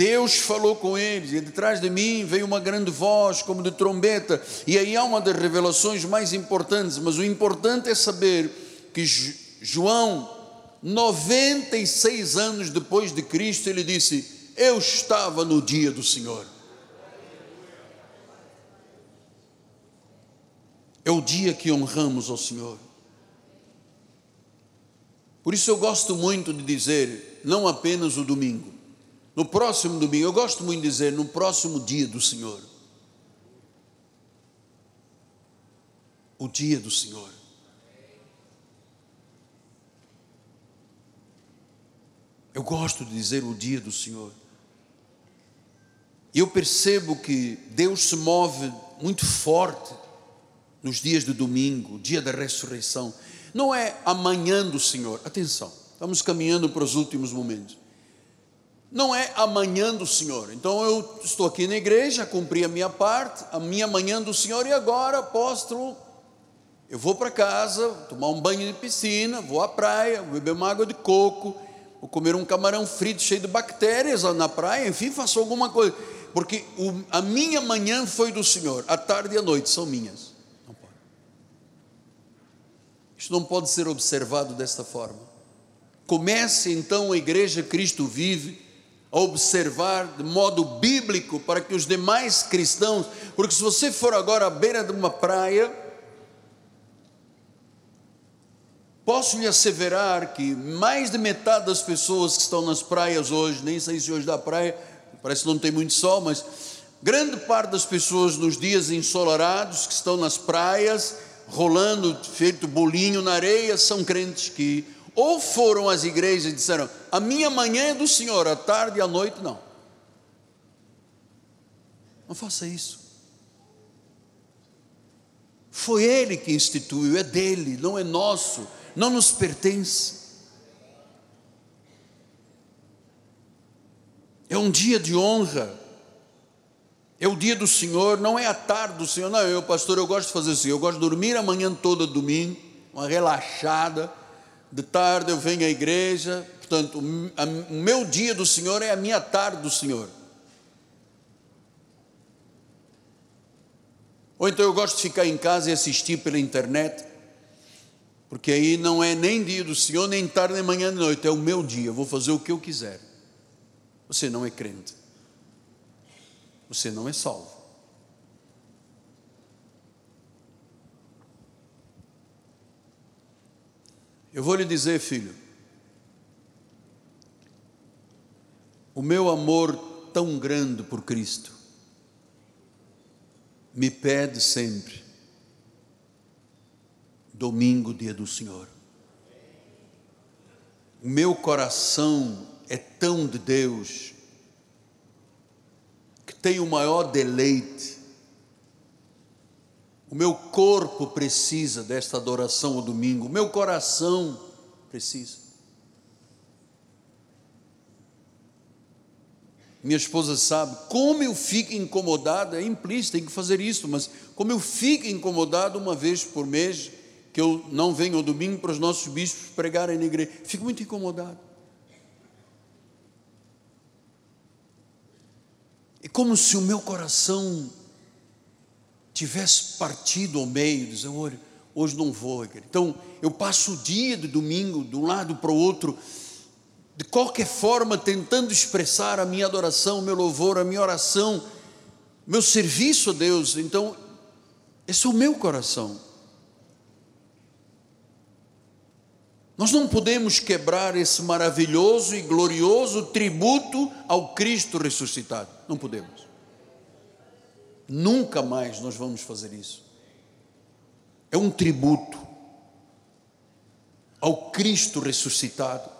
Deus falou com eles, e de trás de mim veio uma grande voz, como de trombeta, e aí há uma das revelações mais importantes, mas o importante é saber que João, 96 anos depois de Cristo, ele disse: Eu estava no dia do Senhor. é o dia que honramos ao Senhor. Por isso eu gosto muito de dizer, não apenas o domingo, no próximo domingo, eu gosto muito de dizer, no próximo dia do Senhor. O dia do Senhor. Eu gosto de dizer o dia do Senhor. E eu percebo que Deus se move muito forte nos dias de domingo, dia da ressurreição. Não é amanhã do Senhor, atenção, estamos caminhando para os últimos momentos. Não é amanhã do Senhor. Então eu estou aqui na igreja, cumpri a minha parte, a minha manhã do Senhor, e agora, apóstolo, eu vou para casa, tomar um banho de piscina, vou à praia, beber uma água de coco, vou comer um camarão frito cheio de bactérias na praia, enfim, faço alguma coisa. Porque o, a minha manhã foi do Senhor, a tarde e a noite são minhas. Isso não pode ser observado desta forma. Comece então a Igreja Cristo Vive a observar de modo bíblico para que os demais cristãos, porque se você for agora à beira de uma praia, posso lhe asseverar que mais de metade das pessoas que estão nas praias hoje, nem sei se hoje da praia, parece que não tem muito sol, mas grande parte das pessoas nos dias ensolarados que estão nas praias, rolando, feito bolinho na areia, são crentes que ou foram às igrejas e disseram: A minha manhã é do Senhor, a tarde e a noite não. Não faça isso. Foi Ele que instituiu, é dele, não é nosso, não nos pertence. É um dia de honra é o dia do Senhor, não é a tarde do Senhor. Não, eu, pastor, eu gosto de fazer assim. Eu gosto de dormir a manhã toda, domingo, uma relaxada. De tarde eu venho à igreja. Portanto, o meu dia do Senhor é a minha tarde do Senhor. Ou então eu gosto de ficar em casa e assistir pela internet, porque aí não é nem dia do Senhor, nem tarde, nem manhã, nem noite, é o meu dia, eu vou fazer o que eu quiser. Você não é crente você não é salvo. Eu vou lhe dizer, filho, o meu amor tão grande por Cristo me pede sempre, domingo, dia do Senhor. O meu coração é tão de Deus tenho o maior deleite. O meu corpo precisa desta adoração ao domingo, o meu coração precisa. Minha esposa sabe como eu fico incomodado, é implícito, tem que fazer isso, mas como eu fico incomodado uma vez por mês, que eu não venho ao domingo para os nossos bispos pregarem na igreja, fico muito incomodado. É como se o meu coração tivesse partido ao meio, dizendo, olha, hoje não vou. Então, eu passo o dia de domingo de um lado para o outro, de qualquer forma, tentando expressar a minha adoração, o meu louvor, a minha oração, meu serviço a Deus. Então, esse é o meu coração. Nós não podemos quebrar esse maravilhoso e glorioso tributo ao Cristo ressuscitado. Não podemos. Nunca mais nós vamos fazer isso. é um tributo ao Cristo ressuscitado,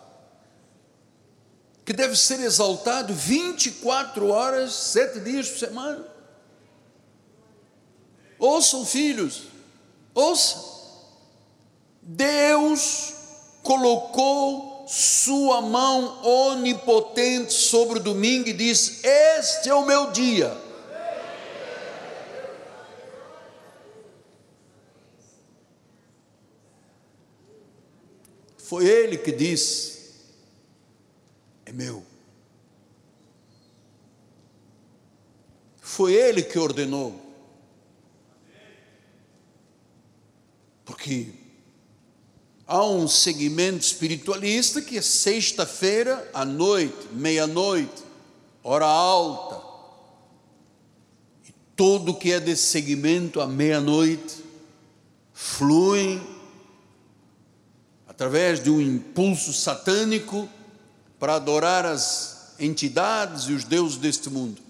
que deve ser exaltado 24 horas, sete dias por semana. Ouçam, filhos, ouçam. Deus colocou sua mão onipotente sobre o domingo e disse: Este é o meu dia. Foi ele que disse: É meu. Foi ele que ordenou. Porque há um segmento espiritualista que é sexta-feira à noite, meia-noite, hora alta. E tudo que é desse segmento à meia-noite flui através de um impulso satânico para adorar as entidades e os deuses deste mundo.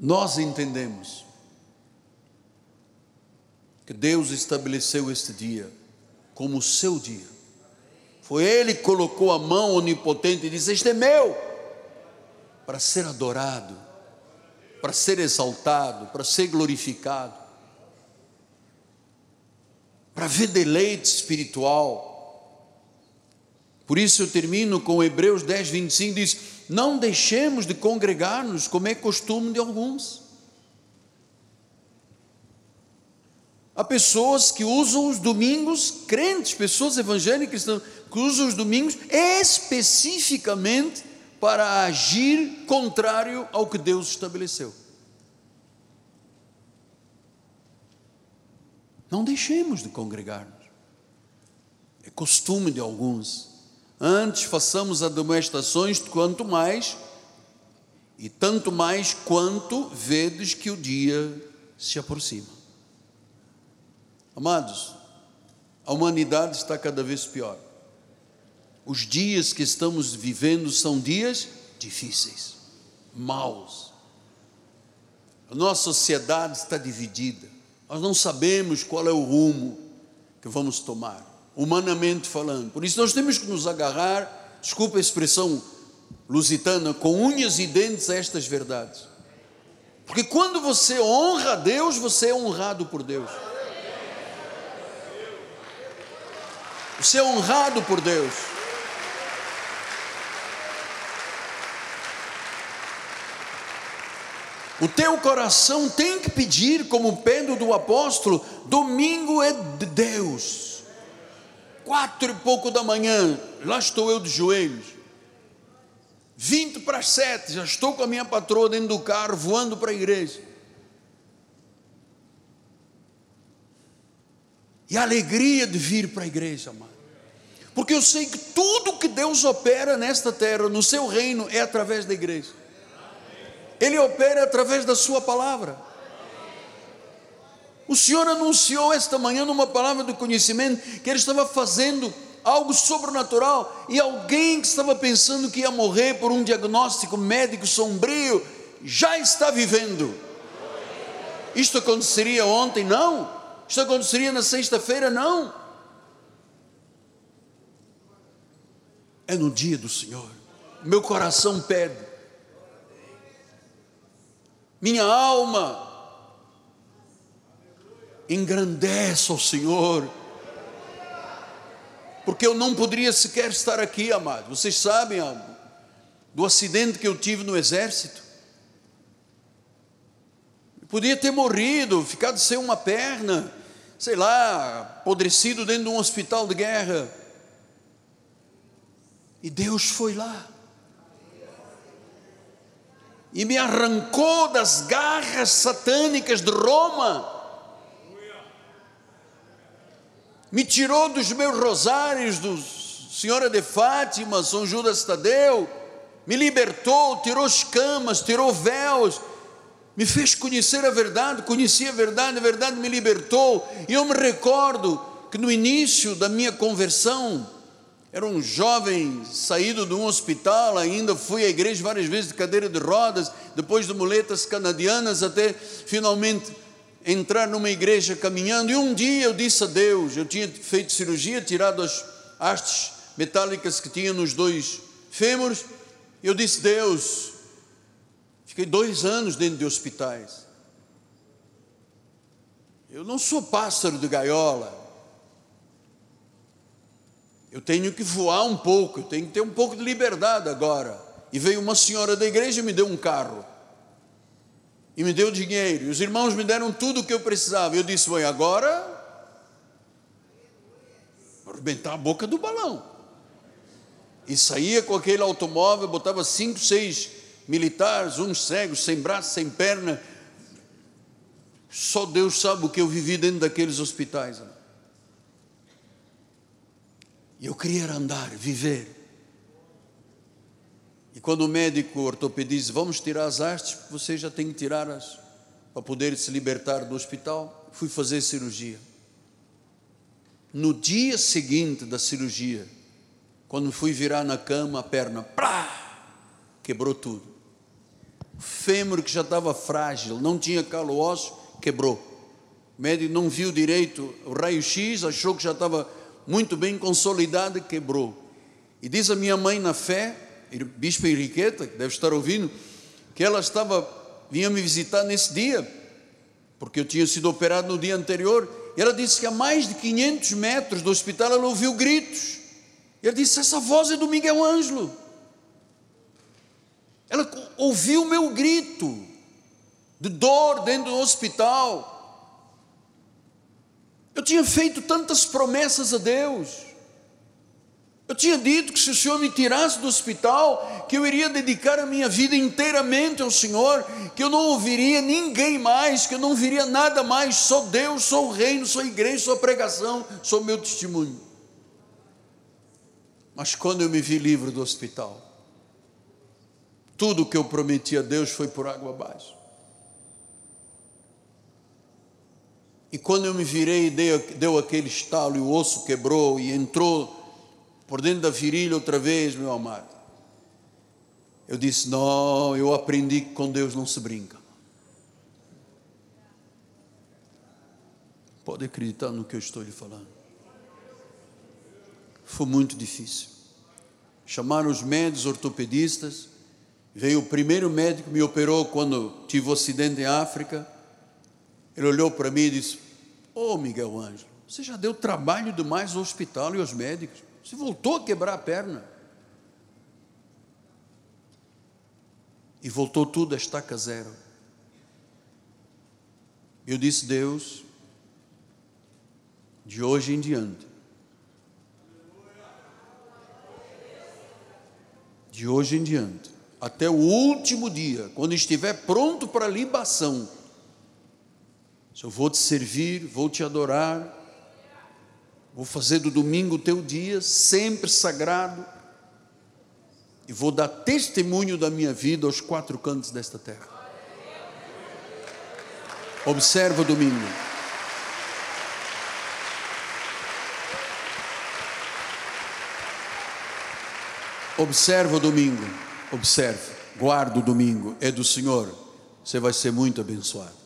Nós entendemos que Deus estabeleceu este dia como o seu dia. Foi Ele que colocou a mão onipotente e disse: Este é meu, para ser adorado, para ser exaltado, para ser glorificado para ver deleite espiritual. Por isso eu termino com Hebreus 10, 25, diz: Não deixemos de congregar-nos, como é costume de alguns. Há pessoas que usam os domingos, crentes, pessoas evangélicas que usam os domingos especificamente para agir contrário ao que Deus estabeleceu. Não deixemos de congregar-nos. É costume de alguns. Antes façamos admoestações, quanto mais, e tanto mais quanto vedes que o dia se aproxima. Amados, a humanidade está cada vez pior. Os dias que estamos vivendo são dias difíceis, maus. A nossa sociedade está dividida. Nós não sabemos qual é o rumo que vamos tomar, humanamente falando. Por isso nós temos que nos agarrar, desculpa a expressão lusitana, com unhas e dentes a estas verdades. Porque quando você honra a Deus, você é honrado por Deus. É honrado por Deus. O teu coração tem que pedir, como Pedro do apóstolo: domingo é de Deus. Quatro e pouco da manhã, lá estou eu de joelhos. Vinte para as sete, já estou com a minha patroa dentro do carro, voando para a igreja. E a alegria de vir para a igreja, amado. Porque eu sei que tudo que Deus opera nesta terra, no seu reino, é através da igreja. Ele opera através da Sua palavra. O Senhor anunciou esta manhã, numa palavra de conhecimento, que Ele estava fazendo algo sobrenatural e alguém que estava pensando que ia morrer por um diagnóstico médico sombrio, já está vivendo. Isto aconteceria ontem? Não. Isto aconteceria na sexta-feira? Não. É no dia do Senhor. Meu coração pede minha alma, engrandece ao Senhor, porque eu não poderia sequer estar aqui, amado. Vocês sabem do acidente que eu tive no exército. Podia ter morrido, ficado sem uma perna, sei lá, apodrecido dentro de um hospital de guerra. E Deus foi lá. E me arrancou das garras satânicas de Roma, me tirou dos meus rosários, do Senhora de Fátima, São Judas Tadeu, me libertou, tirou escamas, tirou véus, me fez conhecer a verdade, conheci a verdade, a verdade me libertou, e eu me recordo que no início da minha conversão, era um jovem saído de um hospital, ainda fui à igreja várias vezes de cadeira de rodas, depois de muletas canadianas, até finalmente entrar numa igreja caminhando. E um dia eu disse a Deus: eu tinha feito cirurgia, tirado as hastes metálicas que tinha nos dois fêmures. Eu disse: Deus, fiquei dois anos dentro de hospitais. Eu não sou pássaro de gaiola. Eu tenho que voar um pouco, eu tenho que ter um pouco de liberdade agora. E veio uma senhora da igreja e me deu um carro. E me deu dinheiro. E os irmãos me deram tudo o que eu precisava. Eu disse: Bom, agora. Arrebentar a boca do balão. E saía com aquele automóvel, botava cinco, seis militares, uns cegos, sem braço, sem perna. Só Deus sabe o que eu vivi dentro daqueles hospitais. E eu queria andar, viver. E quando o médico ortopedista diz, vamos tirar as hastes, você já tem que tirá-las para poder se libertar do hospital, fui fazer cirurgia. No dia seguinte da cirurgia, quando fui virar na cama, a perna, plá, quebrou tudo. O fêmur que já estava frágil, não tinha calo ósseo, quebrou. O médico não viu direito o raio-x, achou que já estava muito bem consolidada, quebrou. E diz a minha mãe na fé, Bispo Henriqueta, que deve estar ouvindo, que ela estava, vinha me visitar nesse dia, porque eu tinha sido operado no dia anterior, e ela disse que a mais de 500 metros do hospital ela ouviu gritos. E ela disse: Essa voz é do Miguel Ângelo. Ela ouviu o meu grito de dor dentro do hospital. Eu tinha feito tantas promessas a Deus. Eu tinha dito que se o Senhor me tirasse do hospital, que eu iria dedicar a minha vida inteiramente ao Senhor, que eu não ouviria ninguém mais, que eu não viria nada mais, só Deus, só o reino, só a igreja, só a pregação, só o meu testemunho. Mas quando eu me vi livre do hospital, tudo o que eu prometi a Deus foi por água abaixo. E quando eu me virei, deu, deu aquele estalo e o osso quebrou e entrou por dentro da virilha outra vez, meu amado. Eu disse: Não, eu aprendi que com Deus não se brinca. Pode acreditar no que eu estou lhe falando. Foi muito difícil. Chamaram os médicos ortopedistas. Veio o primeiro médico me operou quando tive um acidente em África. Ele olhou para mim e disse: Ô oh, Miguel Ângelo, você já deu trabalho demais ao hospital e aos médicos. Você voltou a quebrar a perna. E voltou tudo a estaca zero. Eu disse, Deus, de hoje em diante, de hoje em diante, até o último dia, quando estiver pronto para a libação, eu vou te servir, vou te adorar, vou fazer do domingo o teu dia sempre sagrado e vou dar testemunho da minha vida aos quatro cantos desta terra. Observa o domingo. Observa o domingo. Observe. Guarda o domingo. É do Senhor. Você vai ser muito abençoado.